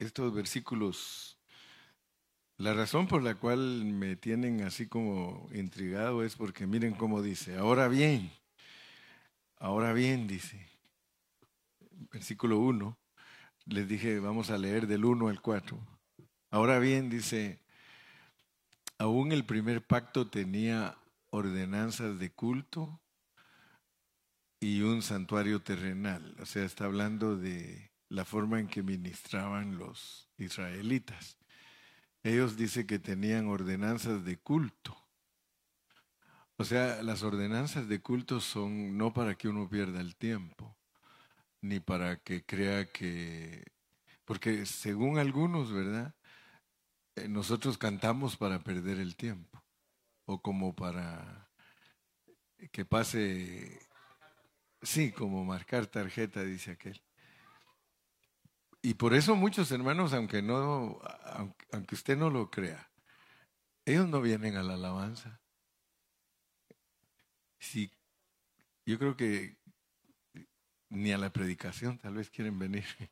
estos versículos, la razón por la cual me tienen así como intrigado es porque miren cómo dice, ahora bien, ahora bien dice, versículo 1, les dije, vamos a leer del 1 al 4. Ahora bien, dice, aún el primer pacto tenía ordenanzas de culto y un santuario terrenal. O sea, está hablando de la forma en que ministraban los israelitas. Ellos dicen que tenían ordenanzas de culto. O sea, las ordenanzas de culto son no para que uno pierda el tiempo, ni para que crea que... Porque según algunos, ¿verdad? Eh, nosotros cantamos para perder el tiempo o como para que pase, sí, como marcar tarjeta, dice aquel. Y por eso muchos hermanos, aunque no, aunque usted no lo crea, ellos no vienen a la alabanza. Sí, yo creo que ni a la predicación tal vez quieren venir.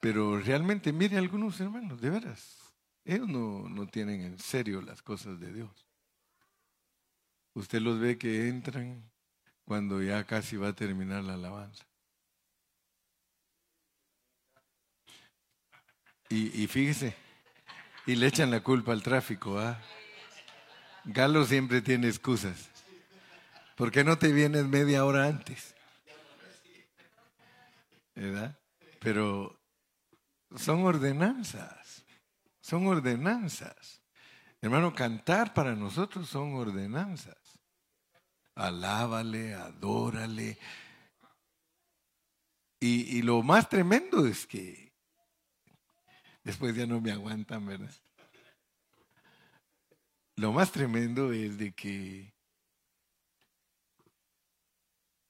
Pero realmente, mire algunos hermanos, de veras, ellos no, no tienen en serio las cosas de Dios. Usted los ve que entran cuando ya casi va a terminar la alabanza. Y, fíjese, y le echan la culpa al tráfico. ¿ah? Galo siempre tiene excusas. ¿Por qué no te vienes media hora antes? ¿verdad? Pero son ordenanzas, son ordenanzas. Hermano, cantar para nosotros son ordenanzas. Alábale, adórale. Y, y lo más tremendo es que después ya no me aguantan, ¿verdad? Lo más tremendo es de que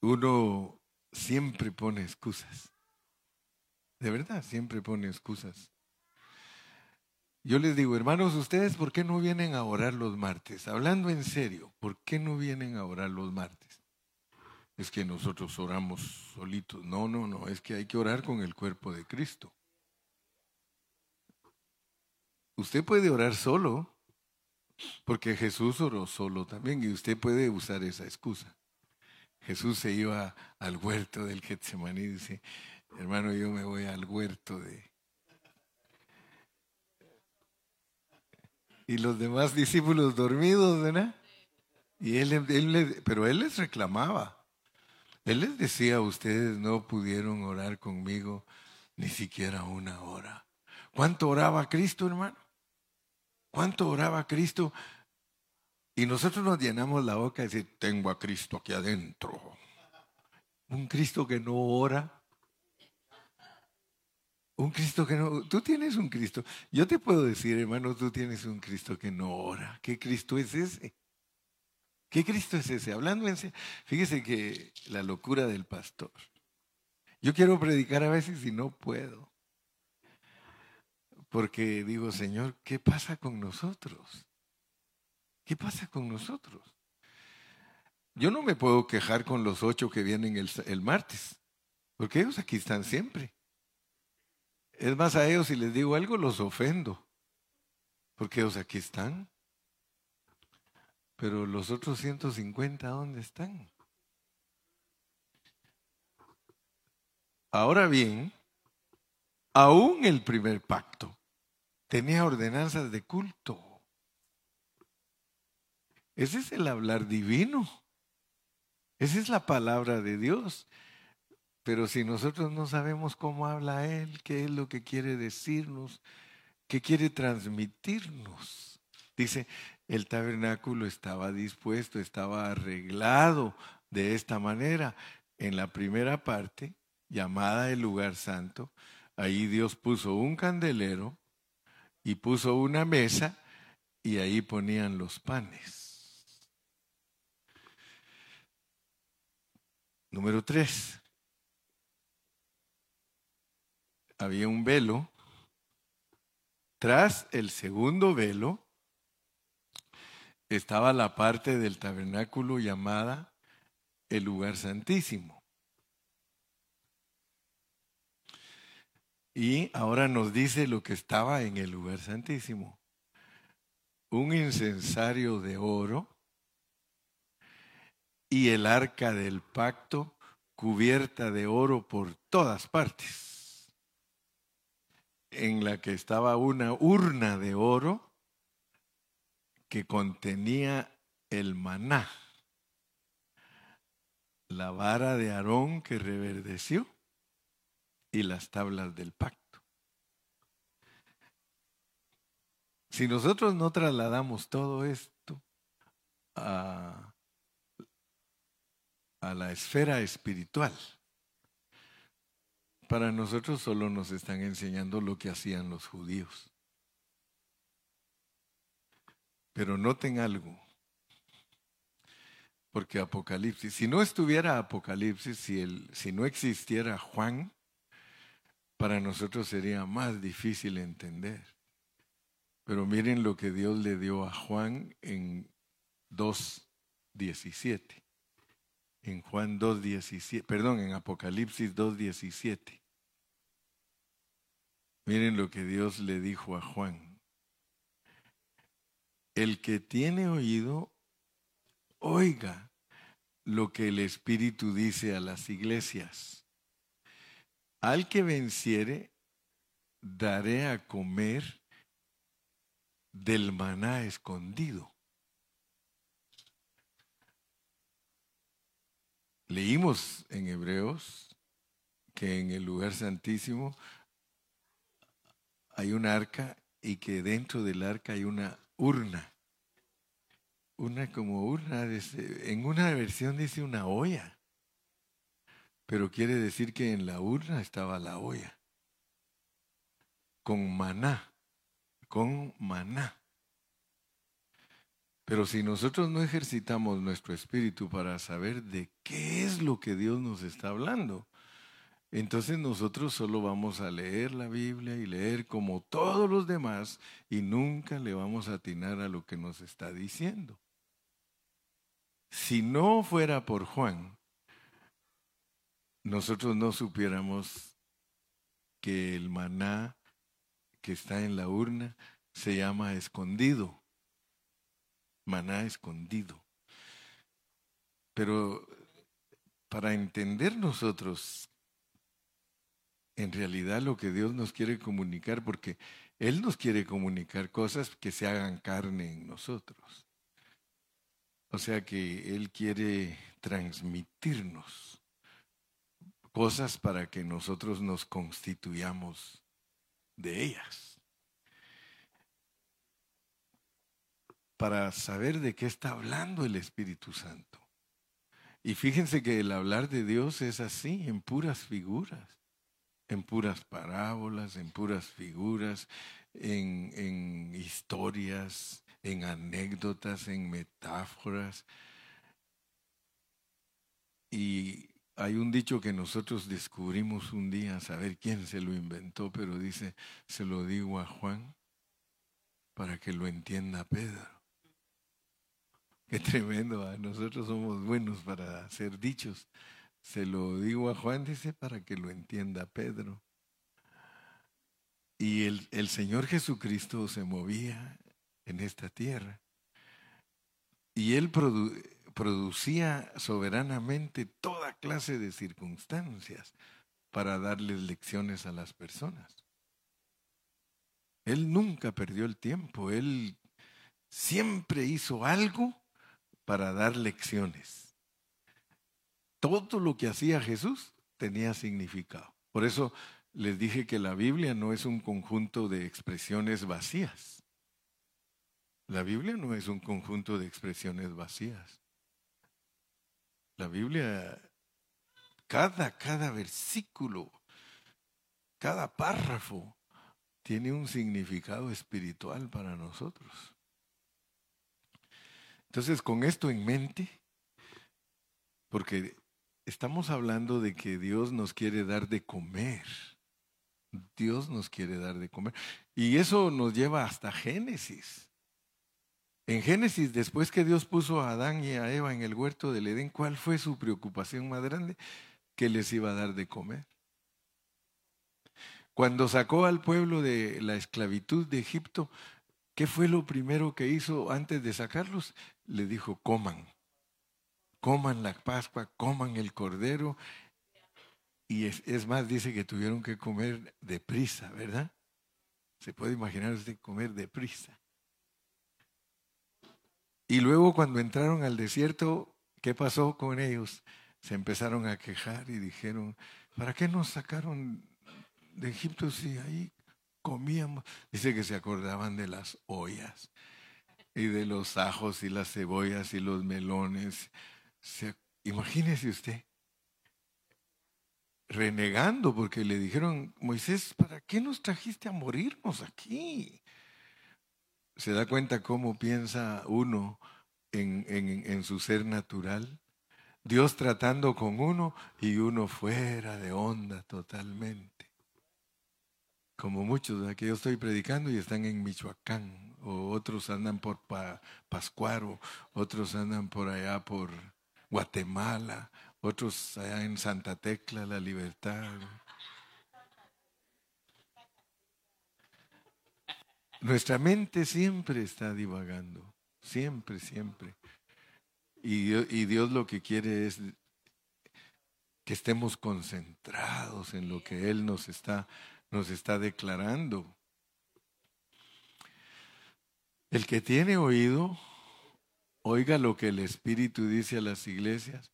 uno siempre pone excusas. De verdad, siempre pone excusas. Yo les digo, hermanos, ¿ustedes por qué no vienen a orar los martes? Hablando en serio, ¿por qué no vienen a orar los martes? Es que nosotros oramos solitos. No, no, no, es que hay que orar con el cuerpo de Cristo. Usted puede orar solo, porque Jesús oró solo también, y usted puede usar esa excusa. Jesús se iba al huerto del Getsemaní y dice, hermano, yo me voy al huerto de... Y los demás discípulos dormidos, ¿verdad? Y él, él, pero él les reclamaba. Él les decía, ustedes no pudieron orar conmigo ni siquiera una hora. ¿Cuánto oraba Cristo, hermano? ¿Cuánto oraba Cristo? Y nosotros nos llenamos la boca y decir, tengo a Cristo aquí adentro. Un Cristo que no ora. Un Cristo que no... Tú tienes un Cristo. Yo te puedo decir, hermano, tú tienes un Cristo que no ora. ¿Qué Cristo es ese? ¿Qué Cristo es ese? Hablando en fíjese que la locura del pastor. Yo quiero predicar a veces y no puedo. Porque digo, Señor, ¿qué pasa con nosotros? ¿Qué pasa con nosotros? Yo no me puedo quejar con los ocho que vienen el, martes, porque ellos aquí están siempre. Es más, a ellos si les digo algo los ofendo, porque ellos aquí están. Pero los otros 150, ¿dónde están? Ahora bien, aún el primer pacto tenía ordenanzas de culto. Ese es el hablar divino. Esa es la palabra de Dios. Pero si nosotros no sabemos cómo habla Él, qué es lo que quiere decirnos, qué quiere transmitirnos. Dice, el tabernáculo estaba dispuesto, estaba arreglado de esta manera. En la primera parte, llamada el lugar santo, ahí Dios puso un candelero y puso una mesa y ahí ponían los panes. Número tres. Había un velo. Tras el segundo velo estaba la parte del tabernáculo llamada el lugar santísimo. Y ahora nos dice lo que estaba en el lugar santísimo. Un incensario de oro y el arca del pacto cubierta de oro por todas partes, en la que estaba una urna de oro que contenía el maná, la vara de Aarón que reverdeció y las tablas del pacto. Si nosotros no trasladamos todo esto a, a la esfera espiritual, para nosotros solo nos están enseñando lo que hacían los judíos. Pero noten algo, porque Apocalipsis, si no estuviera Apocalipsis, si, el, si no existiera Juan, para nosotros sería más difícil entender. Pero miren lo que Dios le dio a Juan en 2.17. En Juan 2.17, perdón, en Apocalipsis 2.17. Miren lo que Dios le dijo a Juan. El que tiene oído, oiga lo que el Espíritu dice a las iglesias. Al que venciere, daré a comer del maná escondido. Leímos en Hebreos que en el lugar santísimo hay un arca y que dentro del arca hay una urna. Una como urna, en una versión dice una olla pero quiere decir que en la urna estaba la olla, con maná, con maná. Pero si nosotros no ejercitamos nuestro espíritu para saber de qué es lo que Dios nos está hablando, entonces nosotros solo vamos a leer la Biblia y leer como todos los demás y nunca le vamos a atinar a lo que nos está diciendo. Si no fuera por Juan, nosotros no supiéramos que el maná que está en la urna se llama escondido. Maná escondido. Pero para entender nosotros en realidad lo que Dios nos quiere comunicar, porque Él nos quiere comunicar cosas que se hagan carne en nosotros. O sea que Él quiere transmitirnos cosas para que nosotros nos constituyamos de ellas. Para saber de qué está hablando el Espíritu Santo. Y fíjense que el hablar de Dios es así, en puras figuras, en puras parábolas, en puras figuras, en, en historias, en anécdotas, en metáforas. Y hay un dicho que nosotros descubrimos un día, saber quién se lo inventó, pero dice, se lo digo a Juan para que lo entienda Pedro. Qué tremendo, ¿ah? nosotros somos buenos para hacer dichos. Se lo digo a Juan, dice, para que lo entienda Pedro. Y el, el Señor Jesucristo se movía en esta tierra. Y él producía soberanamente toda clase de circunstancias para darles lecciones a las personas. Él nunca perdió el tiempo, él siempre hizo algo para dar lecciones. Todo lo que hacía Jesús tenía significado. Por eso les dije que la Biblia no es un conjunto de expresiones vacías. La Biblia no es un conjunto de expresiones vacías. La Biblia, cada, cada versículo, cada párrafo tiene un significado espiritual para nosotros. Entonces, con esto en mente, porque estamos hablando de que Dios nos quiere dar de comer. Dios nos quiere dar de comer. Y eso nos lleva hasta Génesis. En Génesis, después que Dios puso a Adán y a Eva en el huerto del Edén, ¿cuál fue su preocupación más grande? Que les iba a dar de comer. Cuando sacó al pueblo de la esclavitud de Egipto, ¿qué fue lo primero que hizo antes de sacarlos? Le dijo, coman, coman la Pascua, coman el cordero. Y es, es más, dice que tuvieron que comer deprisa, ¿verdad? Se puede imaginar usted comer deprisa. Y luego cuando entraron al desierto, ¿qué pasó con ellos? Se empezaron a quejar y dijeron, ¿para qué nos sacaron de Egipto si ahí comíamos? Dice que se acordaban de las ollas y de los ajos y las cebollas y los melones. imagínese usted, renegando porque le dijeron, Moisés, ¿para qué nos trajiste a morirnos aquí? ¿Se da cuenta cómo piensa uno en, en, su ser natural? Dios tratando con uno y uno fuera de onda totalmente. Como muchos, aquí yo estoy predicando y están en Michoacán, o otros andan por Pascuaro, otros andan por allá por Guatemala, otros allá en Santa Tecla, La Libertad. Nuestra mente siempre está divagando, siempre, siempre. Y, Dios lo que quiere es que estemos concentrados en lo que Él nos está, nos está declarando. El que tiene oído, oiga lo que el Espíritu dice a las iglesias.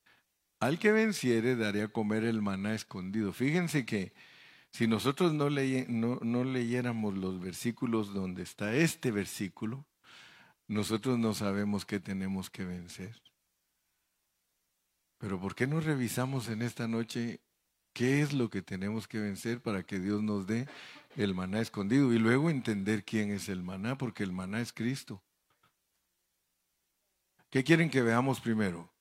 Al que venciere daré a comer el maná escondido. Fíjense que si nosotros no, no, leyéramos los versículos donde está este versículo, nosotros no sabemos qué tenemos que vencer. Pero ¿por qué no revisamos en esta noche qué es lo que tenemos que vencer para que Dios nos dé el maná escondido y luego entender quién es el maná, porque el maná es Cristo. ¿Qué quieren que veamos primero?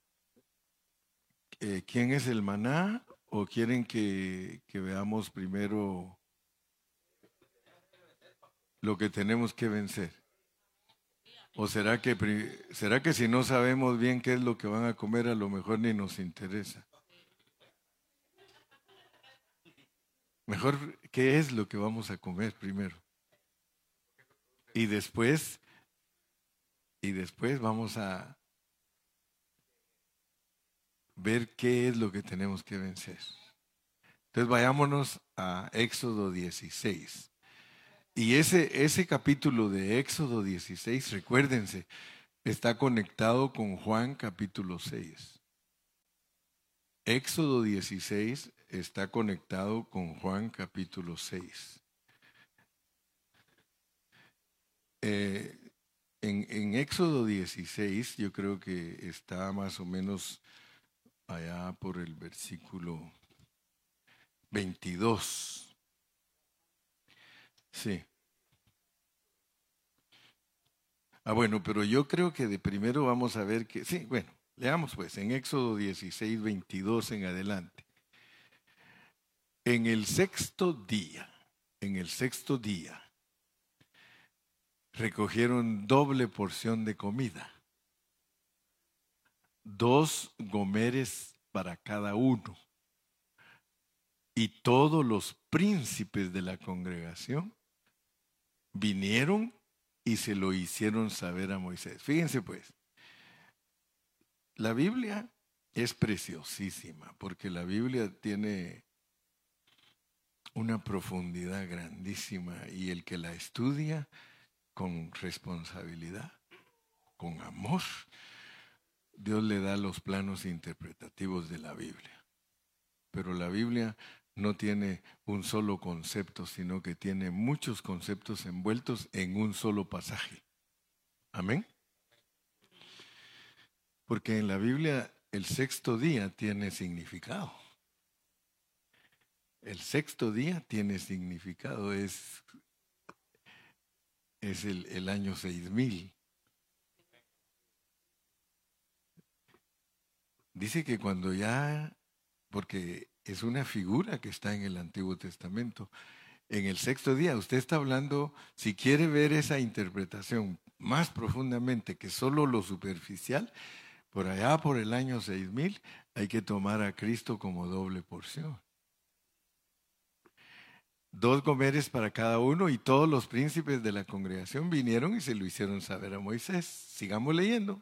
Eh, ¿Quién es el maná ¿O quieren que, veamos primero lo que tenemos que vencer? ¿O será que, será que si no sabemos bien qué es lo que van a comer, a lo mejor ni nos interesa? Mejor, ¿qué es lo que vamos a comer primero? Y después, y después vamos a, ver qué es lo que tenemos que vencer. Entonces vayámonos a Éxodo 16. Y ese, ese capítulo de Éxodo 16, recuérdense, está conectado con Juan capítulo 6. Éxodo 16 está conectado con Juan capítulo 6. Eh, en, en, Éxodo 16 yo creo que está más o menos allá por el versículo 22. Sí. Ah, bueno, pero yo creo que de primero vamos a ver que, sí, bueno, leamos pues en Éxodo 16, 22 en adelante. En el sexto día, en el sexto día, recogieron doble porción de comida dos gomeres para cada uno. Y todos los príncipes de la congregación vinieron y se lo hicieron saber a Moisés. Fíjense pues, la Biblia es preciosísima porque la Biblia tiene una profundidad grandísima y el que la estudia con responsabilidad, con amor, Dios le da los planos interpretativos de la Biblia. Pero la Biblia no tiene un solo concepto, sino que tiene muchos conceptos envueltos en un solo pasaje. Amén. Porque en la Biblia el sexto día tiene significado. El sexto día tiene significado, es, es el, el año 6000. Dice que cuando ya, porque es una figura que está en el Antiguo Testamento, en el sexto día, usted está hablando, si quiere ver esa interpretación más profundamente que solo lo superficial, por allá por el año 6000 hay que tomar a Cristo como doble porción. dos gomeres para cada uno y todos los príncipes de la congregación vinieron y se lo hicieron saber a Moisés. Sigamos leyendo.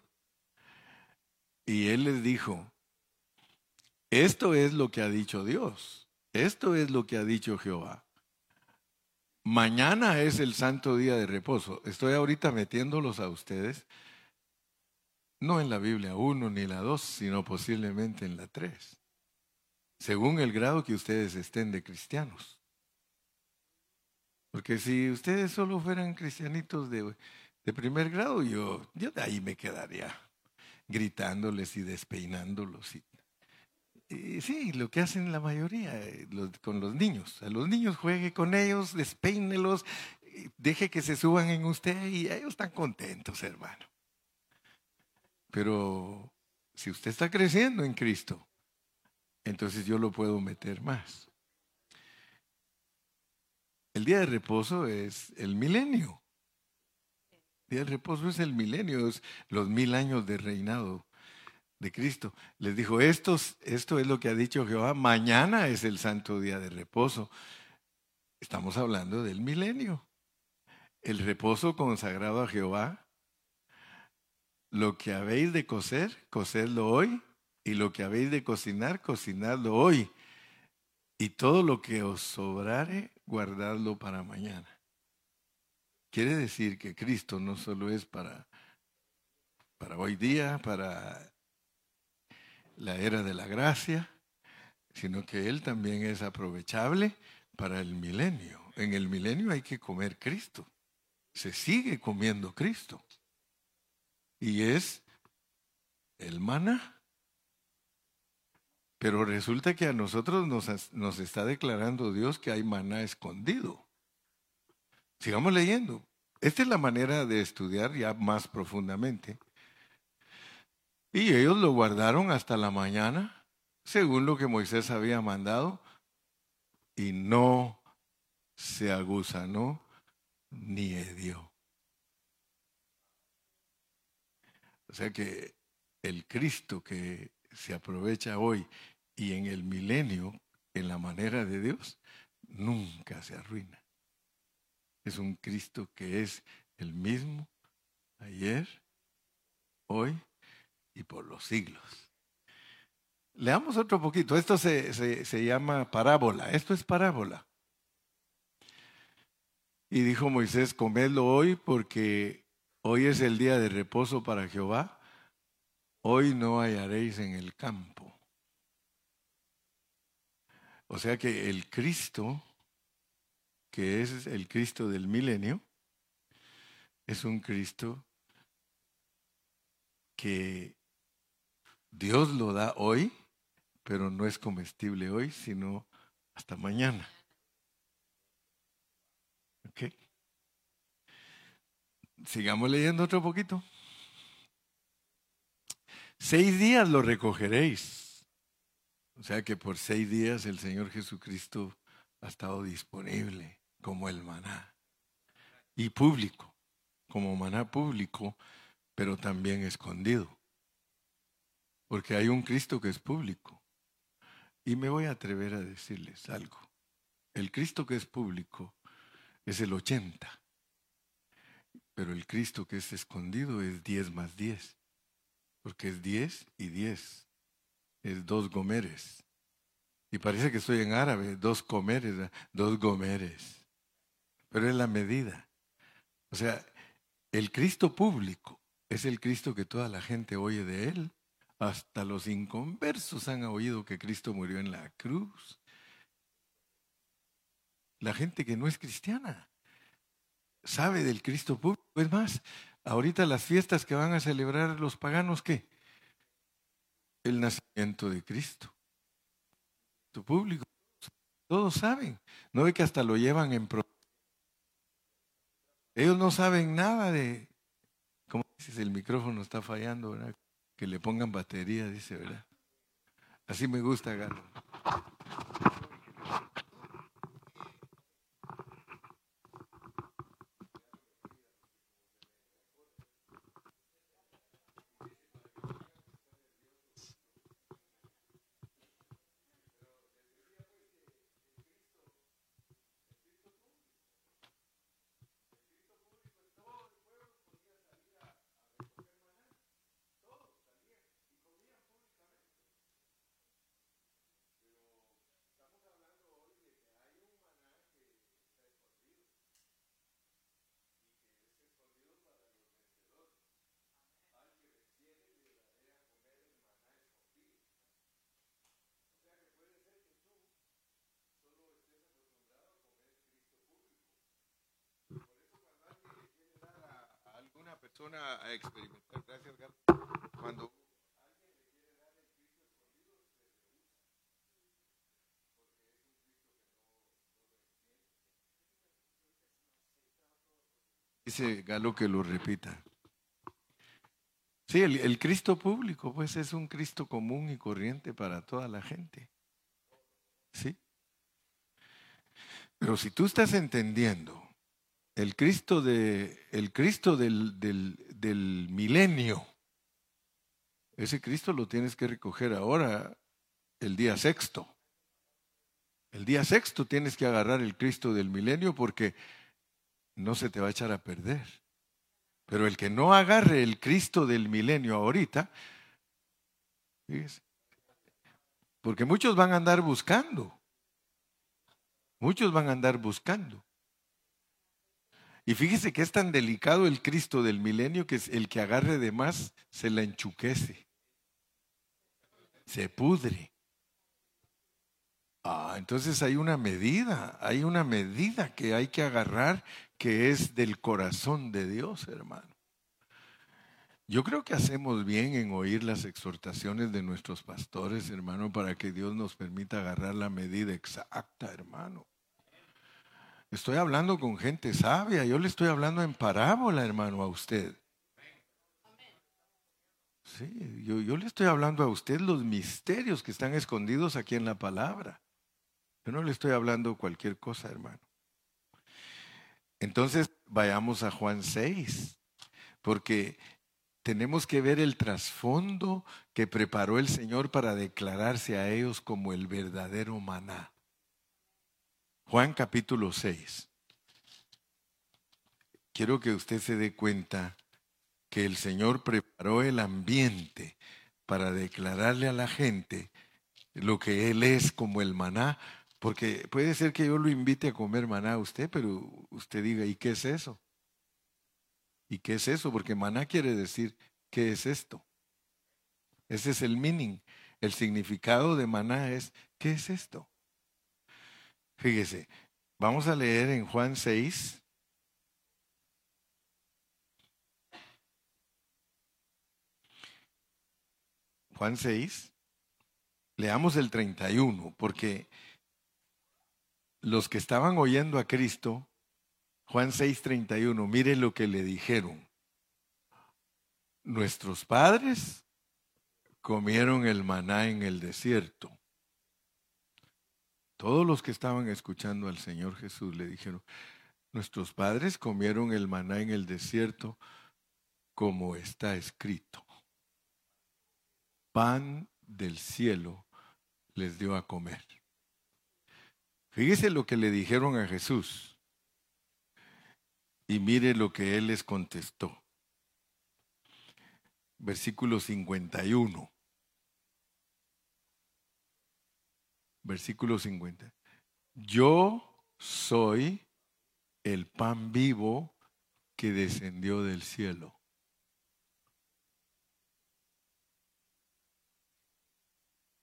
Y él les dijo, esto es lo que ha dicho Dios, esto es lo que ha dicho Jehová. Mañana es el santo día de reposo. Estoy ahorita metiéndolos a ustedes, no en la Biblia 1 ni la 2, sino posiblemente en la 3, según el grado que ustedes estén de cristianos. Porque si ustedes solo fueran cristianitos de, primer grado, yo, yo de ahí me quedaría gritándoles y despeinándolos. Y, sí, lo que hacen la mayoría eh, con los niños. A los niños juegue con ellos, despeínelos, deje que se suban en usted y ellos están contentos, hermano. Pero si usted está creciendo en Cristo, entonces yo lo puedo meter más. El día de reposo es el milenio. Día de reposo es el milenio, es los mil años de reinado de Cristo. Les dijo, esto, esto es lo que ha dicho Jehová, mañana es el santo día de reposo. Estamos hablando del milenio. El reposo consagrado a Jehová. Lo que habéis de coser, cosedlo hoy. Y lo que habéis de cocinar, cocinadlo hoy. Y todo lo que os sobrare, guardadlo para mañana. Quiere decir que Cristo no solo es para, para hoy día, para la era de la gracia, sino que Él también es aprovechable para el milenio. En el milenio hay que comer Cristo. Se sigue comiendo Cristo. Y es el maná. Pero resulta que a nosotros nos, nos está declarando Dios que hay maná escondido. Sigamos leyendo. Esta es la manera de estudiar ya más profundamente. Y ellos lo guardaron hasta la mañana, según lo que Moisés había mandado, y no se aguzanó ni hedió. O sea que el Cristo que se aprovecha hoy y en el milenio, en la manera de Dios, nunca se arruina. Es un Cristo que es el mismo ayer, hoy y por los siglos. Leamos otro poquito. Esto se, se, llama parábola. Esto es parábola. Y dijo Moisés, comedlo hoy porque hoy es el día de reposo para Jehová. Hoy no hallaréis en el campo. O sea que el Cristo, que es el Cristo del milenio, es un Cristo que Dios lo da hoy, pero no es comestible hoy, sino hasta mañana. ¿Ok? Sigamos leyendo otro poquito. Seis días lo recogeréis o sea que por seis días el Señor Jesucristo ha estado disponible como el maná y público, como maná público, pero también escondido. Porque hay un Cristo que es público. Y me voy a atrever a decirles algo. El Cristo que es público es el 80, pero el Cristo que es escondido es 10 más 10, porque es 10 y 10 es dos gomeres. Y parece que estoy en árabe, dos comeres, dos gomeres. Pero es la medida. O sea, el Cristo público es el Cristo que toda la gente oye de él. Hasta los inconversos han oído que Cristo murió en la cruz. La gente que no es cristiana sabe del Cristo público. Es más, ahorita las fiestas que van a celebrar los paganos, ¿qué? el nacimiento de Cristo. Tu público, todos saben. No ve que hasta lo llevan en... Pro Ellos no saben nada de... ¿Cómo dices? El micrófono está fallando, ¿verdad? Que le pongan batería, dice, ¿verdad? Así me gusta, Galo. Persona a experimentar, gracias, cuando Dice Galo que lo repita. Sí, el, el, Cristo público, pues es un Cristo común y corriente para toda la gente. ¿Sí? Pero si tú estás entendiendo el Cristo, de, el Cristo del, del, del milenio, ese Cristo lo tienes que recoger ahora el día sexto. El día sexto tienes que agarrar el Cristo del milenio porque no se te va a echar a perder. Pero el que no agarre el Cristo del milenio ahorita, porque muchos van a andar buscando, muchos van a andar buscando. Y fíjese que es tan delicado el Cristo del milenio que el que agarre de más se la enchuquece, se pudre. Ah, entonces hay una medida, hay una medida que hay que agarrar que es del corazón de Dios, hermano. Yo creo que hacemos bien en oír las exhortaciones de nuestros pastores, hermano, para que Dios nos permita agarrar la medida exacta, hermano. Estoy hablando con gente sabia, yo le estoy hablando en parábola, hermano, a usted. Sí, yo, le estoy hablando a usted los misterios que están escondidos aquí en la palabra. Yo no le estoy hablando cualquier cosa, hermano. Entonces, vayamos a Juan 6, porque tenemos que ver el trasfondo que preparó el Señor para declararse a ellos como el verdadero maná. Juan capítulo 6. Quiero que usted se dé cuenta que el Señor preparó el ambiente para declararle a la gente lo que Él es como el maná, porque puede ser que yo lo invite a comer maná a usted, pero usted diga, ¿y qué es eso? ¿Y qué es eso? Porque maná quiere decir, ¿qué es esto? Ese es el meaning. El significado de maná es, ¿qué es esto? Fíjese, vamos a leer en Juan 6. Juan 6, leamos el 31, porque los que estaban oyendo a Cristo, Juan 6:31, mire lo que le dijeron. Nuestros padres comieron el maná en el desierto. Todos los que estaban escuchando al Señor Jesús le dijeron, nuestros padres comieron el maná en el desierto como está escrito. Pan del cielo les dio a comer. Fíjese lo que le dijeron a Jesús. Y mire lo que él les contestó. Versículo 51. Versículo 50. Yo soy el pan vivo que descendió del cielo.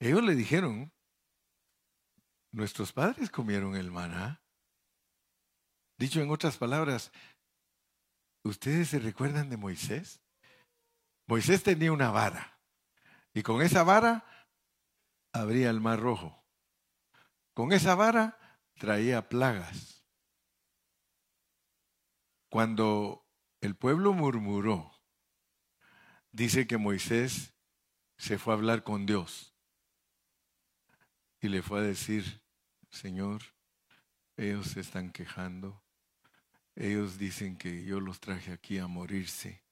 Ellos le dijeron, Nuestros padres comieron el maná. Dicho en otras palabras, ¿ustedes se recuerdan de Moisés? Moisés tenía una vara y con esa vara abría el mar rojo. Con esa vara traía plagas. Cuando el pueblo murmuró, dice que Moisés se fue a hablar con Dios y le fue a decir, Señor, ellos se están quejando, ellos dicen que yo los traje aquí a morirse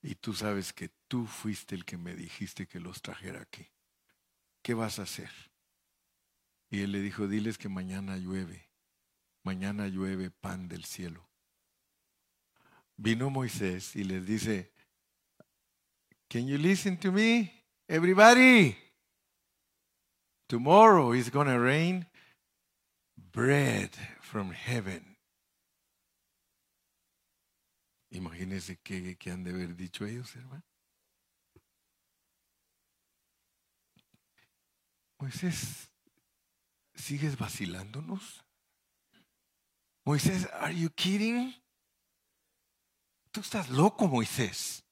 y tú sabes que tú fuiste el que me dijiste que los trajera aquí. ¿Qué vas a hacer? Y él le dijo, diles que mañana llueve, mañana llueve pan del cielo. Vino Moisés y les dice, Can you listen to me? Everybody. Tomorrow is going to rain bread from heaven. Imagínense qué, qué han de haber dicho ellos, hermano. Moisés, ¿sigues vacilándonos? Moisés, are you kidding? tú estás loco, Moisés.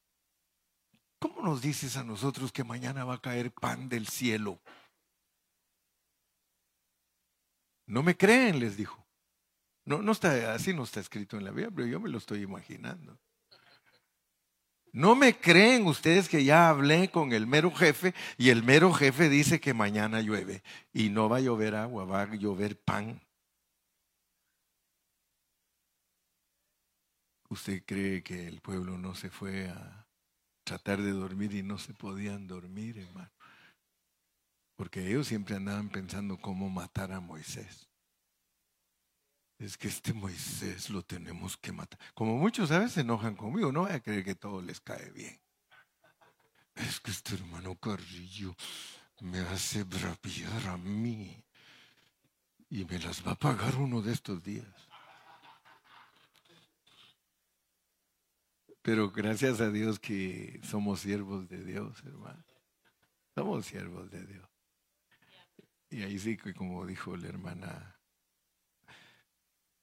¿Cómo nos dices a nosotros que mañana va a caer pan del cielo? No me creen, les dijo. No, no está, así no está escrito en la Biblia, pero yo me lo estoy imaginando. No me creen ustedes que ya hablé con el mero jefe y el mero jefe dice que mañana llueve y no va a llover agua, va a llover pan. ¿Usted cree que el pueblo no se fue a tratar de dormir y no se podían dormir, hermano? Porque ellos siempre andaban pensando cómo matar a Moisés. Es que este Moisés lo tenemos que matar. Como muchos veces se enojan conmigo, no voy a creer que todo les cae bien. Es que este hermano Carrillo me hace braviar a mí y me las va a pagar uno de estos días. Pero gracias a Dios que somos siervos de Dios, hermano. Somos siervos de Dios. Y ahí sí que como dijo la hermana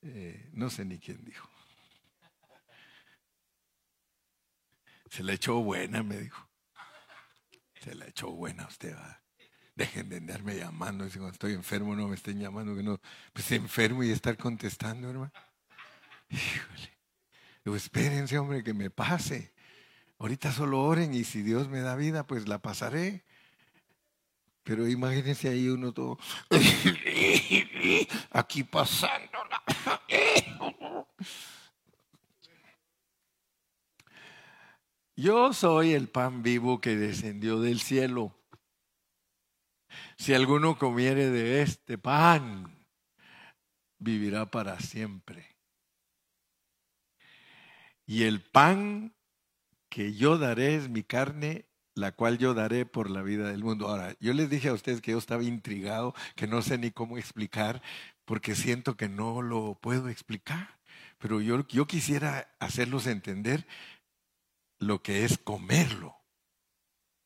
eh, no sé ni quién dijo. Se la echó buena, me dijo. Se la echó buena usted, va. Dejen de andarme llamando. Dice, cuando estoy enfermo no me estén llamando, que no. Pues enfermo y estar contestando, hermano. Híjole. Digo, espérense, hombre, que me pase. Ahorita solo oren y si Dios me da vida, pues la pasaré. Pero imagínense ahí uno todo aquí pasándola. Yo soy el pan vivo que descendió del cielo. Si alguno comiere de este pan, vivirá para siempre. Y el pan que yo daré es mi carne la cual yo daré por la vida del mundo. Ahora, yo les dije a ustedes que yo estaba intrigado, que no sé ni cómo explicar, porque siento que no lo puedo explicar. Pero yo, yo quisiera hacerlos entender lo que es comerlo.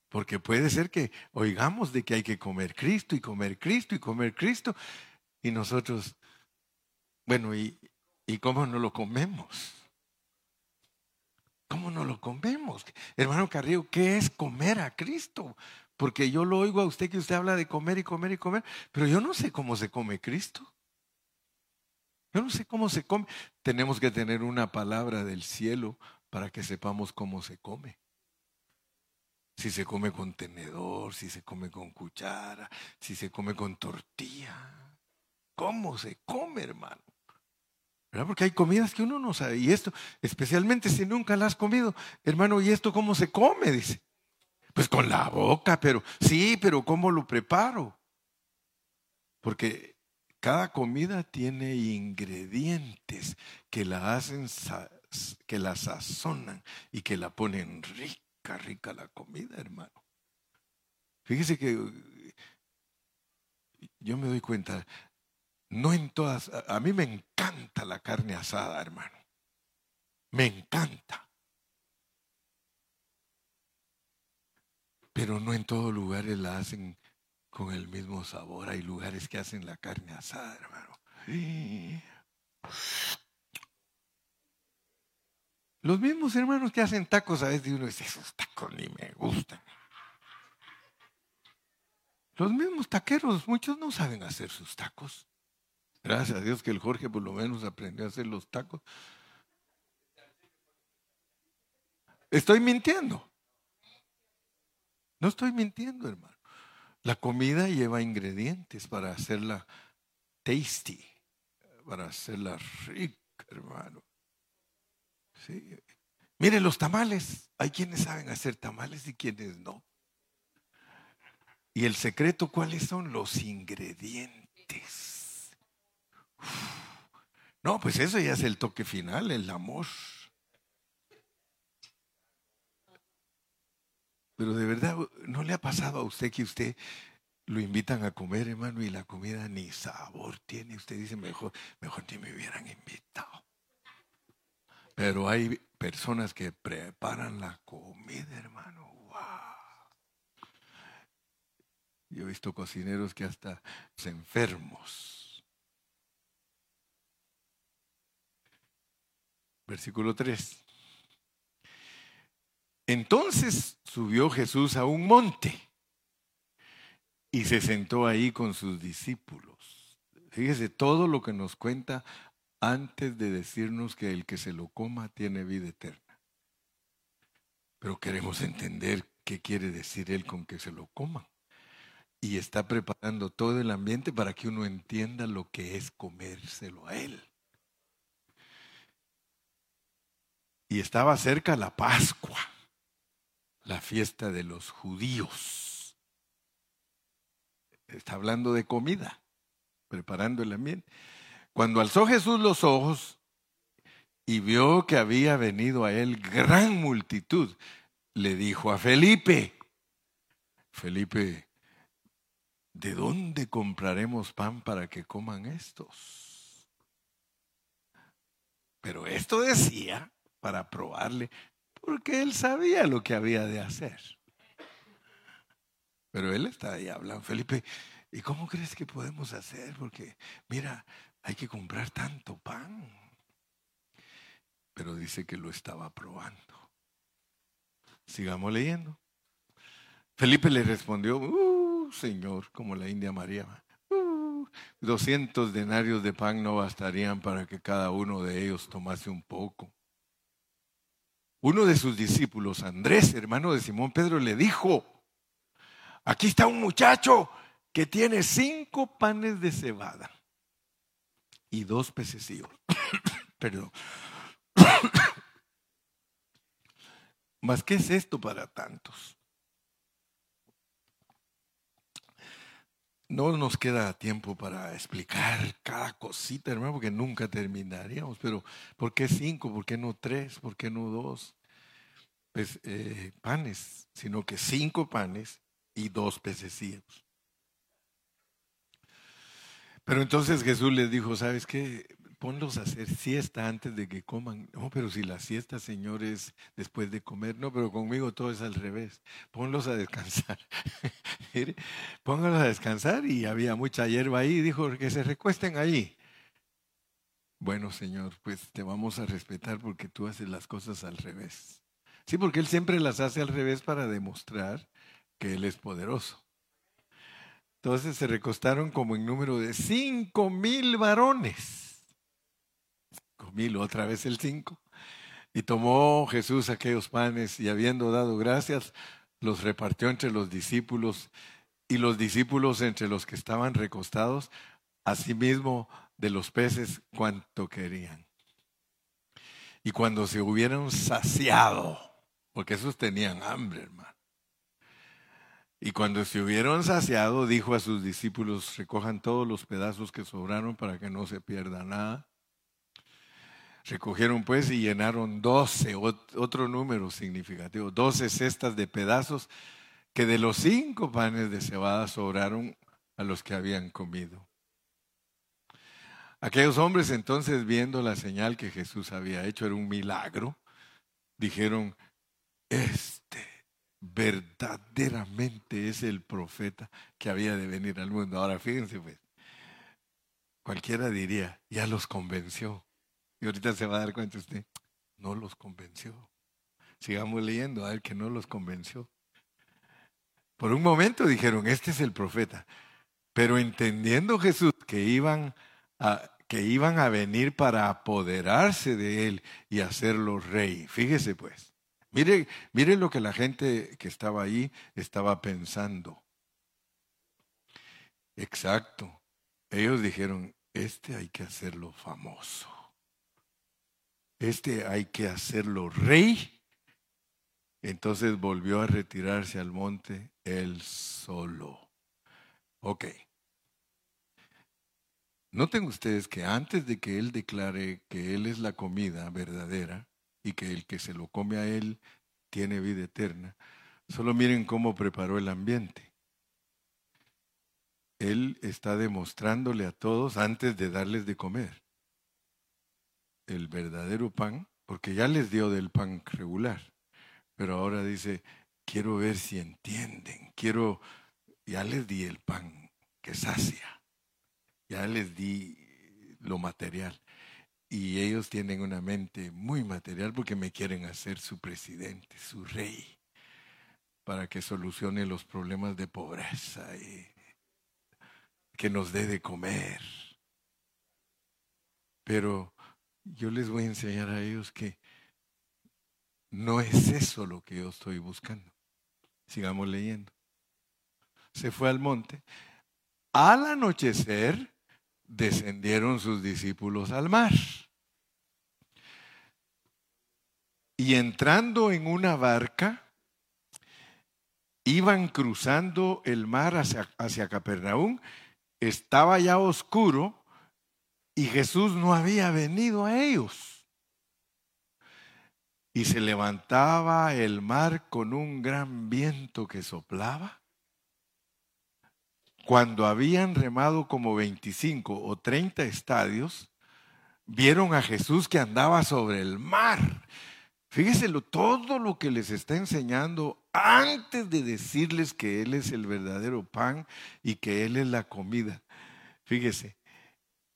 Porque puede ser que oigamos de que hay que comer Cristo y comer Cristo y comer Cristo. Y nosotros, bueno, ¿y, y cómo no lo comemos? ¿Cómo no lo comemos? Hermano Carrillo, ¿qué es comer a Cristo? Porque yo lo oigo a usted que usted habla de comer y comer y comer, pero yo no sé cómo se come Cristo. Yo no sé cómo se come. Tenemos que tener una palabra del cielo para que sepamos cómo se come. Si se come con tenedor, si se come con cuchara, si se come con tortilla. ¿Cómo se come, hermano? Porque hay comidas que uno no sabe. Y esto, especialmente si nunca la has comido, hermano, ¿y esto cómo se come? Dice. Pues con la boca, pero sí, pero ¿cómo lo preparo? Porque cada comida tiene ingredientes que la hacen, que la sazonan y que la ponen rica, rica la comida, hermano. Fíjese que yo me doy cuenta, no en todas, a, mí me encanta la carne asada, hermano. Me encanta. Pero no en todos lugares la hacen con el mismo sabor. Hay lugares que hacen la carne asada, hermano. Los mismos hermanos que hacen tacos a veces uno dice, esos tacos ni me gustan. Los mismos taqueros, muchos no saben hacer sus tacos. Gracias a Dios que el Jorge por lo menos aprendió a hacer los tacos. Estoy mintiendo. No estoy mintiendo, hermano. La comida lleva ingredientes para hacerla tasty, para hacerla rica, hermano. Miren los tamales. Hay quienes saben hacer tamales y quienes no. ¿Y el secreto cuáles son? Los ingredientes. No, pues eso ya es el toque final, el amor. Pero de verdad, ¿no le ha pasado a usted que usted lo invitan a comer, hermano, y la comida ni sabor tiene? Usted dice, mejor, mejor ni me hubieran invitado. Pero hay personas que preparan la comida, hermano. Wow. Yo he visto cocineros que hasta se enfermos Versículo 3. Entonces subió Jesús a un monte y se sentó ahí con sus discípulos. Fíjese todo lo que nos cuenta antes de decirnos que el que se lo coma tiene vida eterna. Pero queremos entender qué quiere decir él con que se lo coma. Y está preparando todo el ambiente para que uno entienda lo que es comérselo a él. Y estaba cerca la Pascua la fiesta de los judíos. Está hablando de comida, preparando el ambiente. Cuando alzó Jesús los ojos y vio que había venido a él gran multitud, le dijo a Felipe, Felipe, ¿de dónde compraremos pan para que coman estos? Pero esto decía para probarle, porque él sabía lo que había de hacer. Pero él está ahí hablando, Felipe, ¿y cómo crees que podemos hacer? Porque, mira, hay que comprar tanto pan. Pero dice que lo estaba probando. Sigamos leyendo. Felipe le respondió, uh, Señor, como la India María, uh, 200 denarios de pan no bastarían para que cada uno de ellos tomase un poco. Uno de sus discípulos, Andrés, hermano de Simón Pedro, le dijo, aquí está un muchacho que tiene cinco panes de cebada y dos pececillos. Perdón. Mas, ¿qué es esto para tantos? No nos queda tiempo para explicar cada cosita, hermano, porque nunca terminaríamos. Pero, ¿por qué cinco? ¿Por qué no tres? ¿Por qué no dos? Pues eh, panes, sino que cinco panes y dos pececillos. Pero entonces Jesús les dijo, ¿sabes qué? Ponlos a hacer siesta antes de que coman. No, pero si la siesta, Señor, es después de comer. No, pero conmigo todo es al revés. Ponlos a descansar. Póngalos a descansar y había mucha hierba ahí. Dijo que se recuesten ahí. Bueno, Señor, pues te vamos a respetar porque tú haces las cosas al revés. Sí, porque Él siempre las hace al revés para demostrar que Él es poderoso. Entonces se recostaron como en número de cinco mil varones mil, otra vez el cinco. Y tomó Jesús aquellos panes y habiendo dado gracias, los repartió entre los discípulos y los discípulos entre los que estaban recostados, asimismo de los peces cuanto querían. Y cuando se hubieron saciado, porque esos tenían hambre, hermano. Y cuando se hubieron saciado, dijo a sus discípulos, recojan todos los pedazos que sobraron para que no se pierda nada. Recogieron pues y llenaron doce, otro número significativo, doce cestas de pedazos que de los cinco panes de cebada sobraron a los que habían comido. Aquellos hombres entonces viendo la señal que Jesús había hecho, era un milagro, dijeron, este verdaderamente es el profeta que había de venir al mundo. Ahora fíjense pues, cualquiera diría, ya los convenció. Y ahorita se va a dar cuenta usted, no los convenció. Sigamos leyendo, a ver que no los convenció. Por un momento dijeron, este es el profeta. Pero entendiendo Jesús que iban a, que iban a venir para apoderarse de él y hacerlo rey. Fíjese pues. Mire, mire lo que la gente que estaba ahí estaba pensando. Exacto. Ellos dijeron, este hay que hacerlo famoso este hay que hacerlo rey. Entonces volvió a retirarse al monte él solo. Ok. Noten ustedes que antes de que él declare que él es la comida verdadera y que el que se lo come a él tiene vida eterna, solo miren cómo preparó el ambiente. Él está demostrándole a todos antes de darles de comer el verdadero pan, porque ya les dio del pan regular, pero ahora dice, quiero ver si entienden, quiero, ya les di el pan que sacia, ya les di lo material. y ellos tienen una mente muy material porque me quieren hacer su presidente, su rey, para que solucione los problemas de pobreza y que nos dé de comer. Pero yo les voy a enseñar a ellos que no es eso lo que yo estoy buscando. Sigamos leyendo. Se fue al monte. Al anochecer descendieron sus discípulos al mar. Y entrando en una barca, iban cruzando el mar hacia, hacia Capernaum. Estaba ya oscuro y Jesús no había venido a ellos. Y se levantaba el mar con un gran viento que soplaba. Cuando habían remado como 25 o 30 estadios, vieron a Jesús que andaba sobre el mar. Fíjese todo lo que les está enseñando antes de decirles que Él es el verdadero pan y que Él es la comida. Fíjese,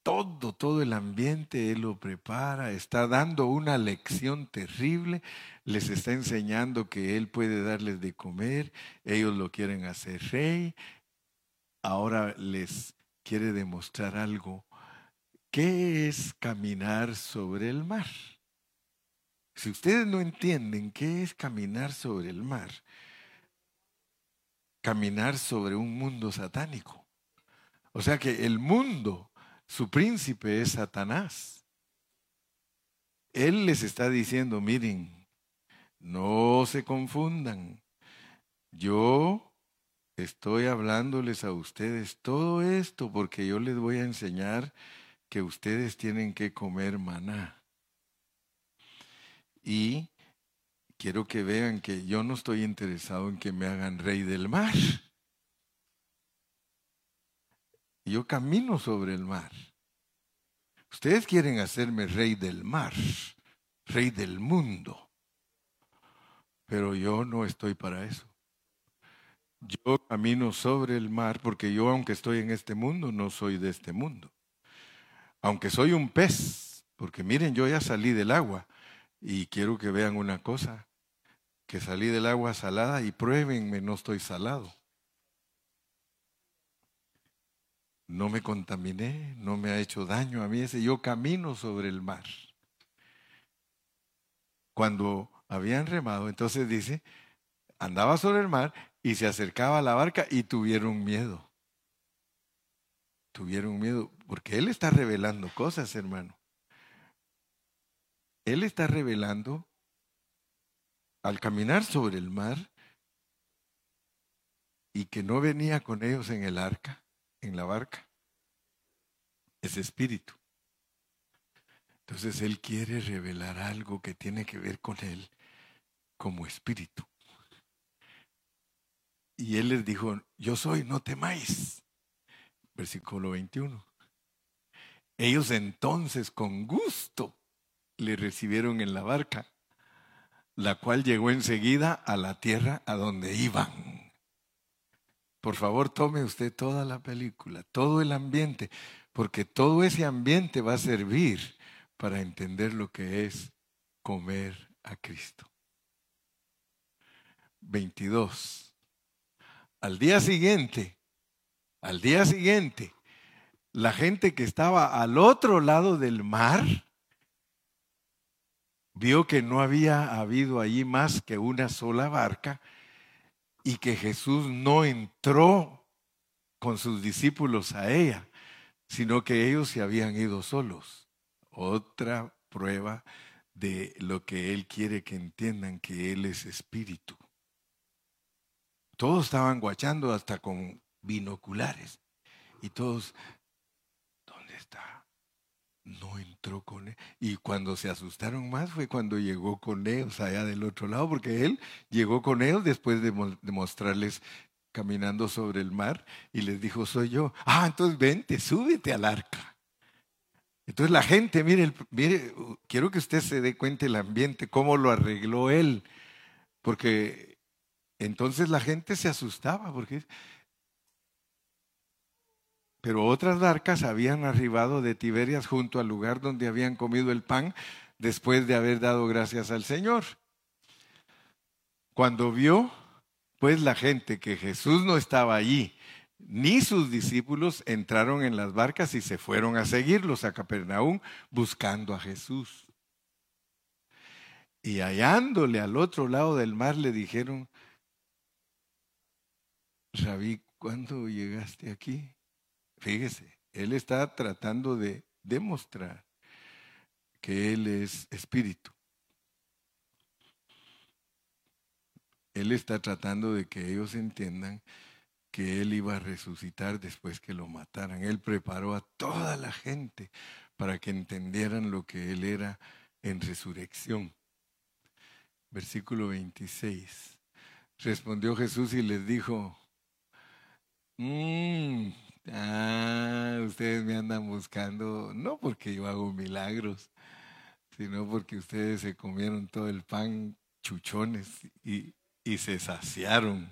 todo, todo el ambiente Él lo prepara, está dando una lección terrible, les está enseñando que Él puede darles de comer, ellos lo quieren hacer rey, ahora les quiere demostrar algo. ¿Qué es caminar sobre el mar? Si ustedes no entienden qué es caminar sobre el mar, caminar sobre un mundo satánico. O sea que el mundo, su príncipe es Satanás. Él les está diciendo, miren, no se confundan. Yo estoy hablándoles a ustedes todo esto porque yo les voy a enseñar que ustedes tienen que comer maná. Y quiero que vean que yo no estoy interesado en que me hagan rey del mar. Yo camino sobre el mar. Ustedes quieren hacerme rey del mar, rey del mundo. Pero yo no estoy para eso. Yo camino sobre el mar porque yo, aunque estoy en este mundo, no soy de este mundo. Aunque soy un pez, porque miren, yo ya salí del agua, y quiero que vean una cosa, que salí del agua salada y pruébenme, no estoy salado. No me contaminé, no me ha hecho daño a mí ese, yo camino sobre el mar. Cuando habían remado, entonces dice, andaba sobre el mar y se acercaba a la barca y tuvieron miedo. Tuvieron miedo, porque Él está revelando cosas, hermano. Él está revelando al caminar sobre el mar y que no venía con ellos en el arca, en la barca, es espíritu. Entonces Él quiere revelar algo que tiene que ver con Él como espíritu. Y Él les dijo, yo soy, no temáis. Versículo 21. Ellos entonces con gusto le recibieron en la barca, la cual llegó enseguida a la tierra a donde iban. Por favor, tome usted toda la película, todo el ambiente, porque todo ese ambiente va a servir para entender lo que es comer a Cristo. 22. Al día siguiente, al día siguiente, la gente que estaba al otro lado del mar, vio que no había habido allí más que una sola barca y que Jesús no entró con sus discípulos a ella, sino que ellos se habían ido solos. Otra prueba de lo que Él quiere que entiendan, que Él es espíritu. Todos estaban guachando hasta con binoculares y todos, no entró con él. Y cuando se asustaron más fue cuando llegó con ellos allá del otro lado, porque él llegó con ellos después de, mostrarles caminando sobre el mar y les dijo, soy yo. Ah, entonces vente, súbete al arca. Entonces la gente, mire, mire, quiero que usted se dé cuenta el ambiente, cómo lo arregló él, porque entonces la gente se asustaba, porque Pero otras barcas habían arribado de Tiberias junto al lugar donde habían comido el pan después de haber dado gracias al Señor. Cuando vio, pues la gente que Jesús no estaba allí, ni sus discípulos entraron en las barcas y se fueron a seguirlos a Capernaum buscando a Jesús. Y hallándole al otro lado del mar le dijeron, Rabí, ¿cuándo llegaste aquí? Fíjese, él está tratando de demostrar que Él es espíritu. Él está tratando de que ellos entiendan que Él iba a resucitar después que lo mataran. Él preparó a toda la gente para que entendieran lo que Él era en resurrección. Versículo 26. Respondió Jesús y les dijo, mmm, Ah, ustedes me andan buscando, no porque yo hago milagros, sino porque ustedes se comieron todo el pan chuchones y, y se saciaron.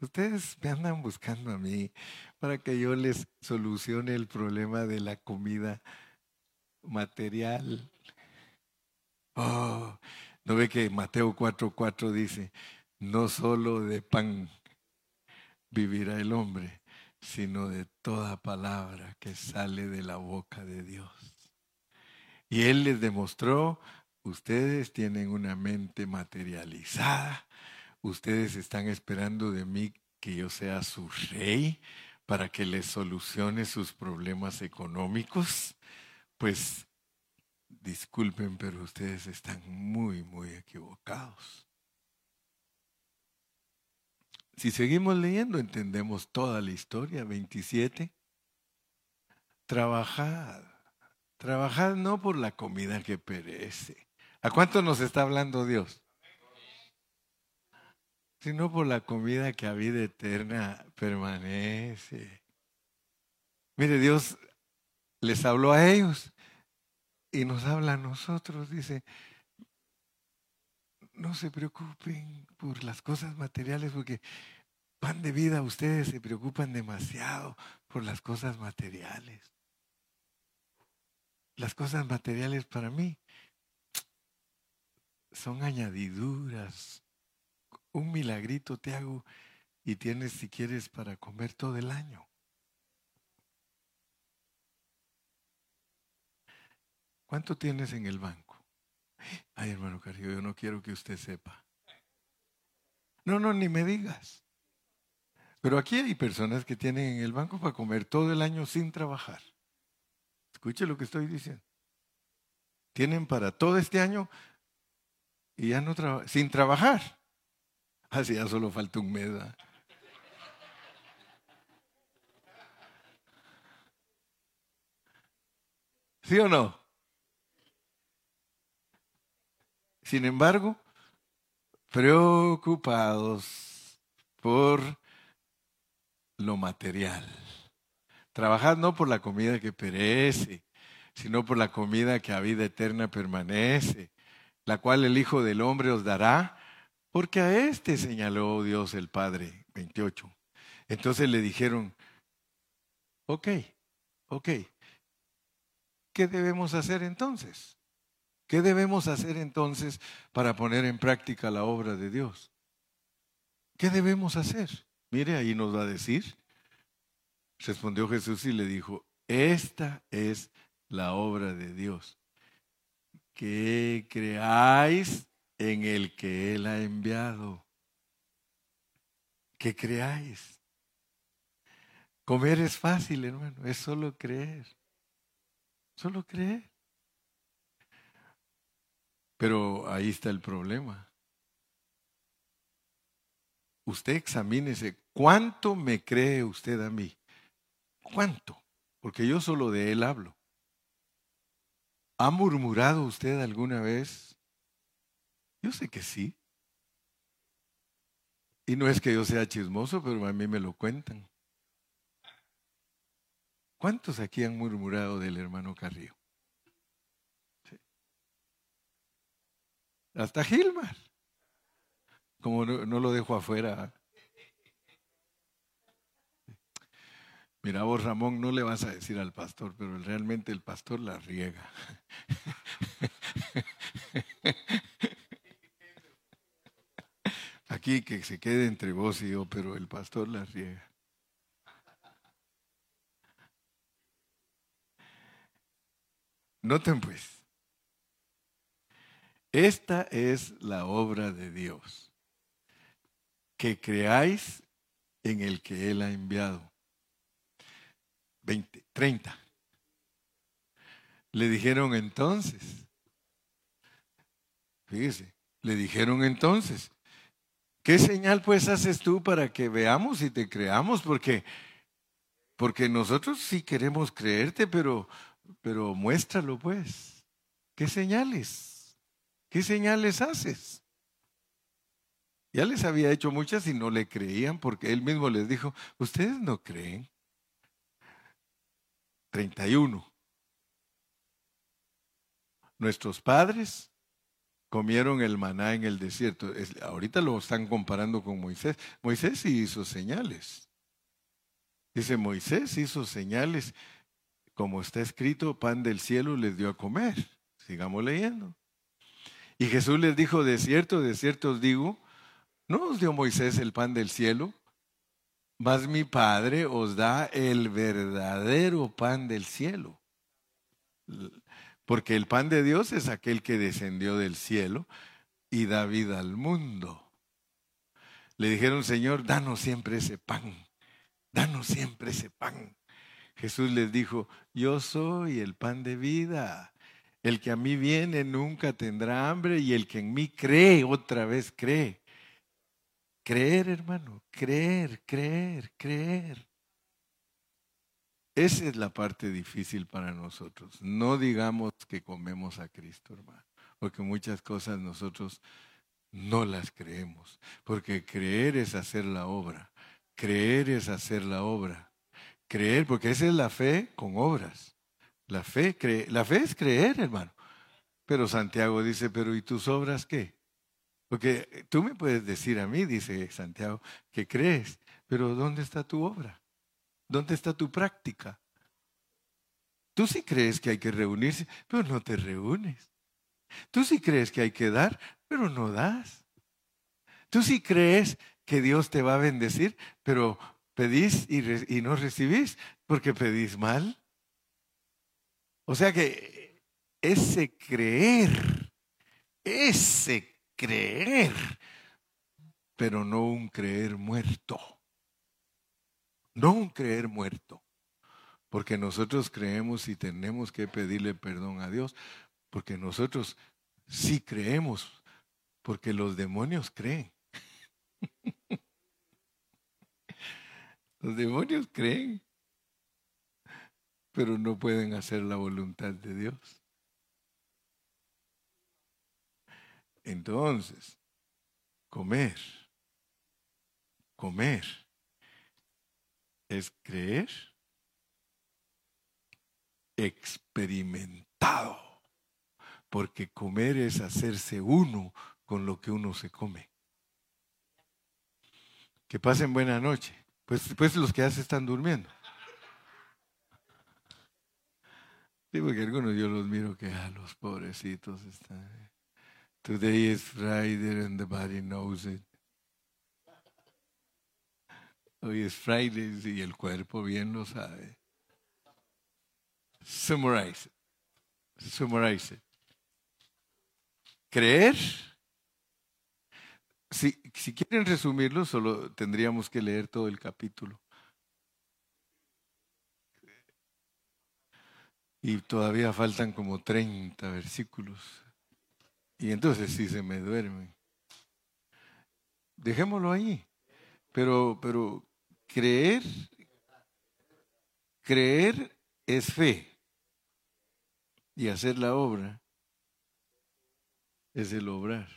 Ustedes me andan buscando a mí para que yo les solucione el problema de la comida material. Oh, ¿no ve que Mateo 4:4 dice, no solo de pan vivirá el hombre, sino de toda palabra que sale de la boca de Dios. Y Él les demostró, ustedes tienen una mente materializada, ustedes están esperando de mí que yo sea su rey para que les solucione sus problemas económicos, pues disculpen, pero ustedes están muy, muy equivocados. Si seguimos leyendo, entendemos toda la historia. 27. Trabajad. Trabajad no por la comida que perece. ¿A cuánto nos está hablando Dios? Sino por la comida que a vida eterna permanece. Mire, Dios les habló a ellos y nos habla a nosotros. Dice, no se preocupen por las cosas materiales porque pan de vida ustedes se preocupan demasiado por las cosas materiales. Las cosas materiales para mí son añadiduras. Un milagrito te hago y tienes si quieres para comer todo el año. ¿Cuánto tienes en el banco? Ay, hermano Carrillo, yo no quiero que usted sepa. No, no, ni me digas. Pero aquí hay personas que tienen en el banco para comer todo el año sin trabajar. Escuche lo que estoy diciendo. Tienen para todo este año y ya no trabajan, sin trabajar. Así ya solo falta un mes. ¿Sí o no? Sin embargo, preocupados por lo material. Trabajad no por la comida que perece, sino por la comida que a vida eterna permanece, la cual el Hijo del Hombre os dará, porque a éste señaló Dios el Padre. 28. Entonces le dijeron, ok, ok, ¿qué debemos hacer entonces? ¿Qué debemos hacer entonces para poner en práctica la obra de Dios? ¿Qué debemos hacer? Mire, ahí nos va a decir. Respondió Jesús y le dijo, esta es la obra de Dios, que creáis en el que Él ha enviado. Que creáis. Comer es fácil, hermano, es solo creer. Solo creer. Pero ahí está el problema. Usted examínese, ¿cuánto me cree usted a mí? ¿Cuánto? Porque yo solo de él hablo. ¿Ha murmurado usted alguna vez? Yo sé que sí. Y no es que yo sea chismoso, pero a mí me lo cuentan. ¿Cuántos aquí han murmurado del hermano Carrillo? Hasta Gilmar. Como no, lo dejo afuera. Mira vos, Ramón, no le vas a decir al pastor, pero realmente el pastor la riega. Aquí que se quede entre vos y yo, pero el pastor la riega. Noten pues, esta es la obra de Dios, que creáis en el que Él ha enviado. 20, 30. Le dijeron entonces, fíjese, le dijeron entonces, ¿qué señal pues haces tú para que veamos y te creamos? Porque, porque nosotros sí queremos creerte, pero, pero muéstralo pues. ¿Qué señales? ¿Qué señales haces? Ya les había hecho muchas y no le creían porque él mismo les dijo, ustedes no creen. 31. Nuestros padres comieron el maná en el desierto. ahorita lo están comparando con Moisés. Moisés sí hizo señales. Dice, Moisés hizo señales, como está escrito, pan del cielo les dio a comer. Sigamos leyendo. Y Jesús les dijo, de cierto, de cierto os digo, ¿no os dio Moisés el pan del cielo? Mas mi Padre os da el verdadero pan del cielo. Porque el pan de Dios es aquel que descendió del cielo y da vida al mundo. Le dijeron, Señor, danos siempre ese pan. Danos siempre ese pan. Jesús les dijo, yo soy el pan de vida. El que a mí viene nunca tendrá hambre y el que en mí cree otra vez cree. Creer, hermano, creer, creer, creer. Esa es la parte difícil para nosotros. No digamos que comemos a Cristo, hermano, porque muchas cosas nosotros no las creemos, porque creer es hacer la obra, creer es hacer la obra, creer, porque esa es la fe con obras. La fe, la fe es creer, hermano. Pero Santiago dice, pero ¿y tus obras qué? Porque tú me puedes decir a mí, dice Santiago, que crees, pero ¿dónde está tu obra? ¿Dónde está tu práctica? Tú sí crees que hay que reunirse, pero no te reúnes. Tú sí crees que hay que dar, pero no das. Tú sí crees que Dios te va a bendecir, pero pedís y, y no recibís porque pedís mal. O sea que ese creer, ese creer, pero no un creer muerto. No un creer muerto. Porque nosotros creemos y tenemos que pedirle perdón a Dios. Porque nosotros sí creemos. Porque los demonios creen. los demonios creen. Pero no pueden hacer la voluntad de Dios. Entonces, comer, comer es creer experimentado, porque comer es hacerse uno con lo que uno se come. Que pasen buena noche. Pues, pues los que ya se están durmiendo. Sí, porque algunos yo los miro que ah, los pobrecitos están. Today is Friday and the body knows it. Hoy es Friday y el cuerpo bien lo sabe. Summarize Summarize it. Creer. Si, si quieren resumirlo, solo tendríamos que leer todo el capítulo. Y todavía faltan como 30 versículos. Y entonces sí se me duermen. Dejémoslo ahí. Pero, pero creer, creer es fe. Y hacer la obra es el obrar.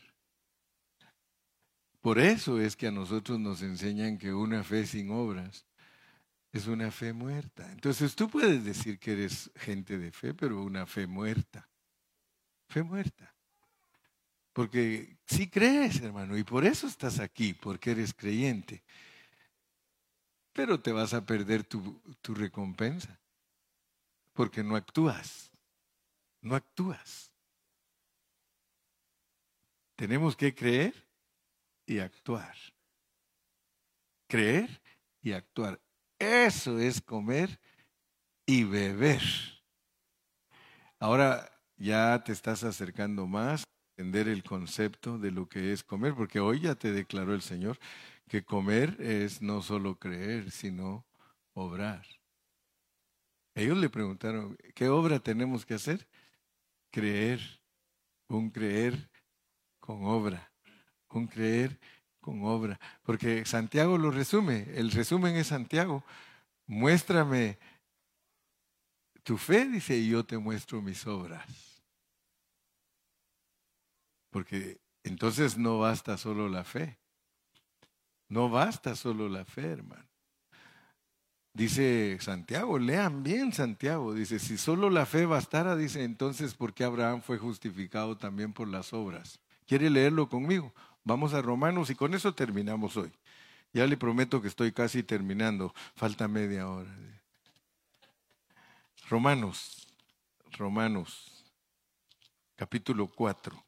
Por eso es que a nosotros nos enseñan que una fe sin obras es una fe muerta. Entonces tú puedes decir que eres gente de fe, pero una fe muerta. Fe muerta. Porque si crees, hermano, y por eso estás aquí, porque eres creyente. pero te vas a perder tu, tu recompensa, porque no actúas, no actúas. Tenemos que creer y actuar. Creer y actuar. Eso es comer y beber. Ahora ya te estás acercando más a entender el concepto de lo que es comer, porque hoy ya te declaró el Señor que comer es no solo creer, sino obrar. Ellos le preguntaron, ¿qué obra tenemos que hacer? Creer, un creer con obra, un creer con obra. Porque Santiago lo resume, el resumen es Santiago, muéstrame tu fe, dice, y yo te muestro mis obras. Porque entonces no basta solo la fe, no basta solo la fe, hermano. Dice Santiago, lean bien Santiago, dice, si solo la fe bastara, dice, entonces, ¿por qué Abraham fue justificado también por las obras? ¿Quiere leerlo conmigo? Vamos a Romanos y con eso terminamos hoy. Ya le prometo que estoy casi terminando, falta media hora. Romanos, Romanos, capítulo 4.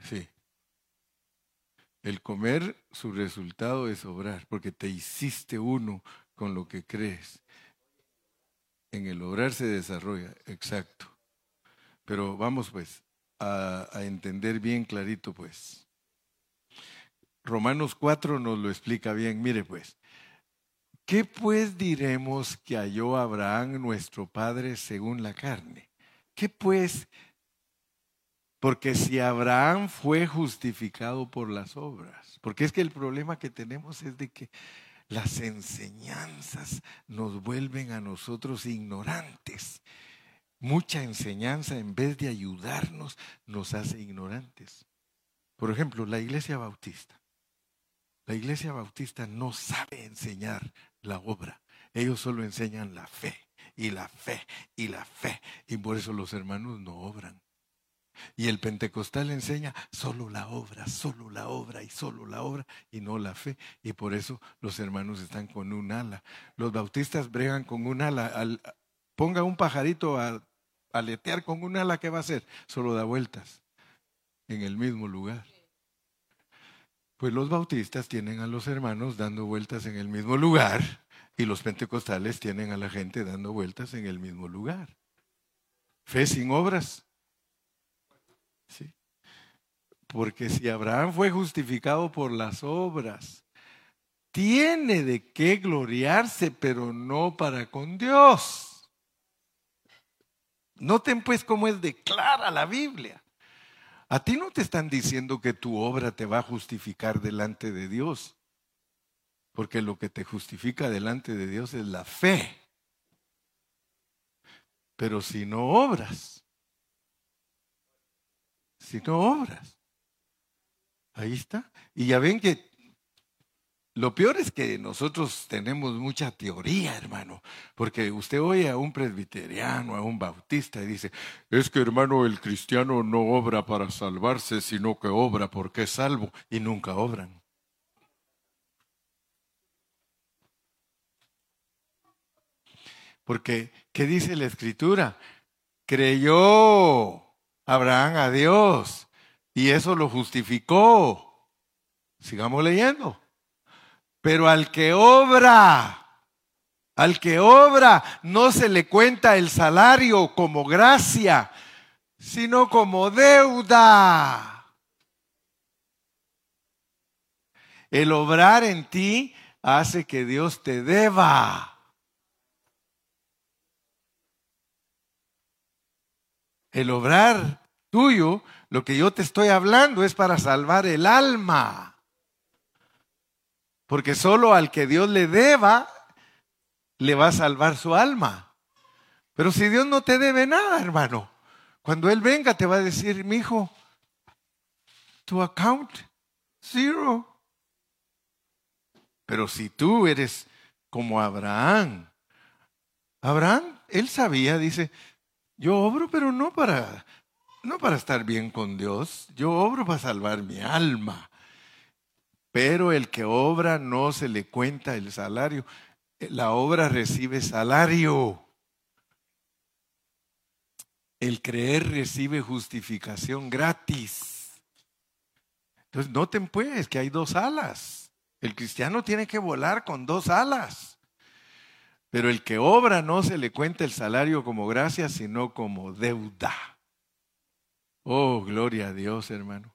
Sí. El comer, su resultado es obrar, porque te hiciste uno con lo que crees. En el obrar se desarrolla, exacto. Pero vamos pues a, entender bien clarito pues. Romanos 4 nos lo explica bien. Mire pues, ¿qué pues diremos que halló Abraham nuestro Padre según la carne? ¿Qué pues porque si Abraham fue justificado por las obras, porque es que el problema que tenemos es de que las enseñanzas nos vuelven a nosotros ignorantes. Mucha enseñanza en vez de ayudarnos nos hace ignorantes. Por ejemplo, la iglesia bautista. La iglesia bautista no sabe enseñar la obra. Ellos solo enseñan la fe y la fe y la fe. Y por eso los hermanos no obran. Y el pentecostal enseña solo la obra, solo la obra y solo la obra y no la fe. Y por eso los hermanos están con un ala. Los bautistas bregan con un ala. ponga un pajarito a aletear con un ala, ¿qué va a hacer? Solo da vueltas en el mismo lugar. Pues los bautistas tienen a los hermanos dando vueltas en el mismo lugar y los pentecostales tienen a la gente dando vueltas en el mismo lugar. Fe sin obras ¿Sí? Porque si Abraham fue justificado por las obras, tiene de qué gloriarse, pero no para con Dios. Noten pues cómo es declara la Biblia. A ti no te están diciendo que tu obra te va a justificar delante de Dios, porque lo que te justifica delante de Dios es la fe. Pero si no obras, si no obras. Ahí está. Y ya ven que lo peor es que nosotros tenemos mucha teoría, hermano, porque usted oye a un presbiteriano, a un bautista y dice, es que hermano, el cristiano no obra para salvarse, sino que obra porque es salvo y nunca obran. Porque, ¿qué dice la escritura? Creyó Abraham a Dios y eso lo justificó. Sigamos leyendo. Pero al que obra, al que obra, no se le cuenta el salario como gracia, sino como deuda. El obrar en ti hace que Dios te deba. el obrar tuyo, lo que yo te estoy hablando es para salvar el alma. Porque solo al que Dios le deba, le va a salvar su alma. Pero si Dios no te debe nada, hermano, cuando Él venga te va a decir, mi hijo, tu account, zero. Pero si tú eres como Abraham, Abraham, él sabía, dice, yo obro, pero no para, no para estar bien con Dios. Yo obro para salvar mi alma. Pero el que obra no se le cuenta el salario. La obra recibe salario. El creer recibe justificación gratis. Entonces, noten pues que hay dos alas. El cristiano tiene que volar con dos alas. Pero el que obra no se le cuenta el salario como gracia, sino como deuda. Oh, gloria a Dios, hermano.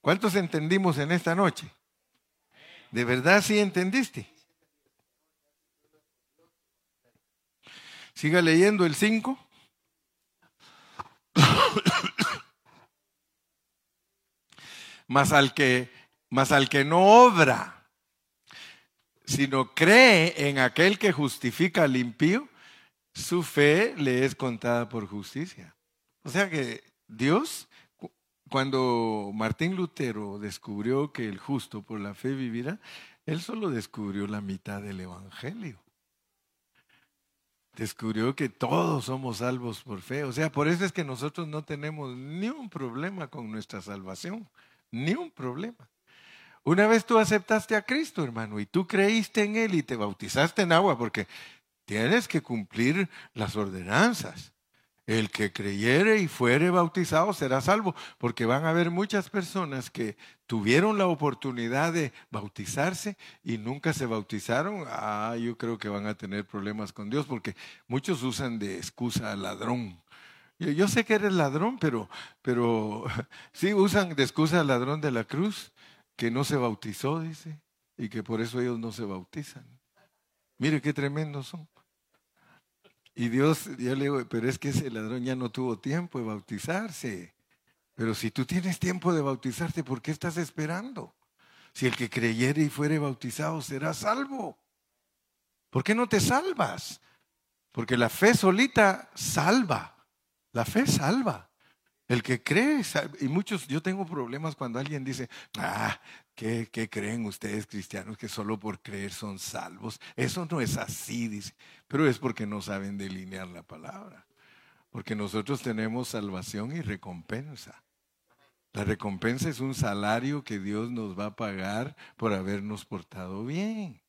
¿Cuántos entendimos en esta noche? ¿De verdad sí entendiste? Siga leyendo el 5. más al que al que no obra, sino cree en aquel que justifica al impío, su fe le es contada por justicia. O sea que Dios cuando Martín Lutero descubrió que el justo por la fe vivirá, él solo descubrió la mitad del Evangelio. Descubrió que todos somos salvos por fe. O sea, por eso es que nosotros no tenemos ni un problema con nuestra salvación. Ni un problema. Una vez tú aceptaste a Cristo, hermano, y tú creíste en Él y te bautizaste en agua, porque tienes que cumplir las ordenanzas. El que creyere y fuere bautizado será salvo, porque van a haber muchas personas que tuvieron la oportunidad de bautizarse y nunca se bautizaron. Ah, yo creo que van a tener problemas con Dios, porque muchos usan de excusa al ladrón. Yo, sé que eres ladrón, pero, pero sí usan de excusa al ladrón de la cruz, que no se bautizó, dice, y que por eso ellos no se bautizan. Mire qué tremendos son. Y Dios, yo le digo, pero es que ese ladrón ya no tuvo tiempo de bautizarse. Pero si tú tienes tiempo de bautizarte, ¿por qué estás esperando? Si el que creyere y fuere bautizado será salvo. ¿Por qué no te salvas? Porque la fe solita salva. La fe salva. El que cree, y muchos, yo tengo problemas cuando alguien dice, ah, ¿qué, creen ustedes cristianos que solo por creer son salvos? Eso no es así, dice, pero es porque no saben delinear la palabra. Porque nosotros tenemos salvación y recompensa. La recompensa es un salario que Dios nos va a pagar por habernos portado bien.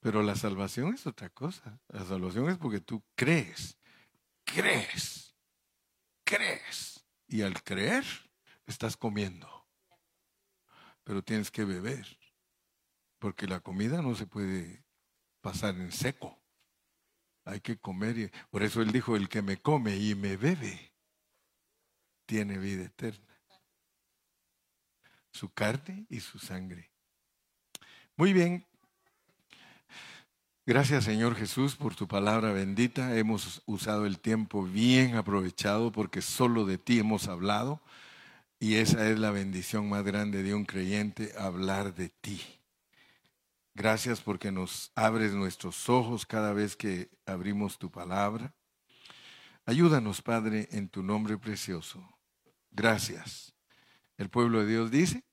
Pero la salvación es otra cosa. La salvación es porque tú crees, crees crees. Y al creer, estás comiendo. Pero tienes que beber. Porque la comida no se puede pasar en seco. Hay que comer. Y, por eso él dijo, el que me come y me bebe, tiene vida eterna. Su carne y su sangre. Muy bien, Gracias Señor Jesús por tu palabra bendita. Hemos usado el tiempo bien aprovechado porque solo de ti hemos hablado y esa es la bendición más grande de un creyente, hablar de ti. Gracias porque nos abres nuestros ojos cada vez que abrimos tu palabra. Ayúdanos, Padre, en tu nombre precioso. Gracias. El pueblo de Dios dice,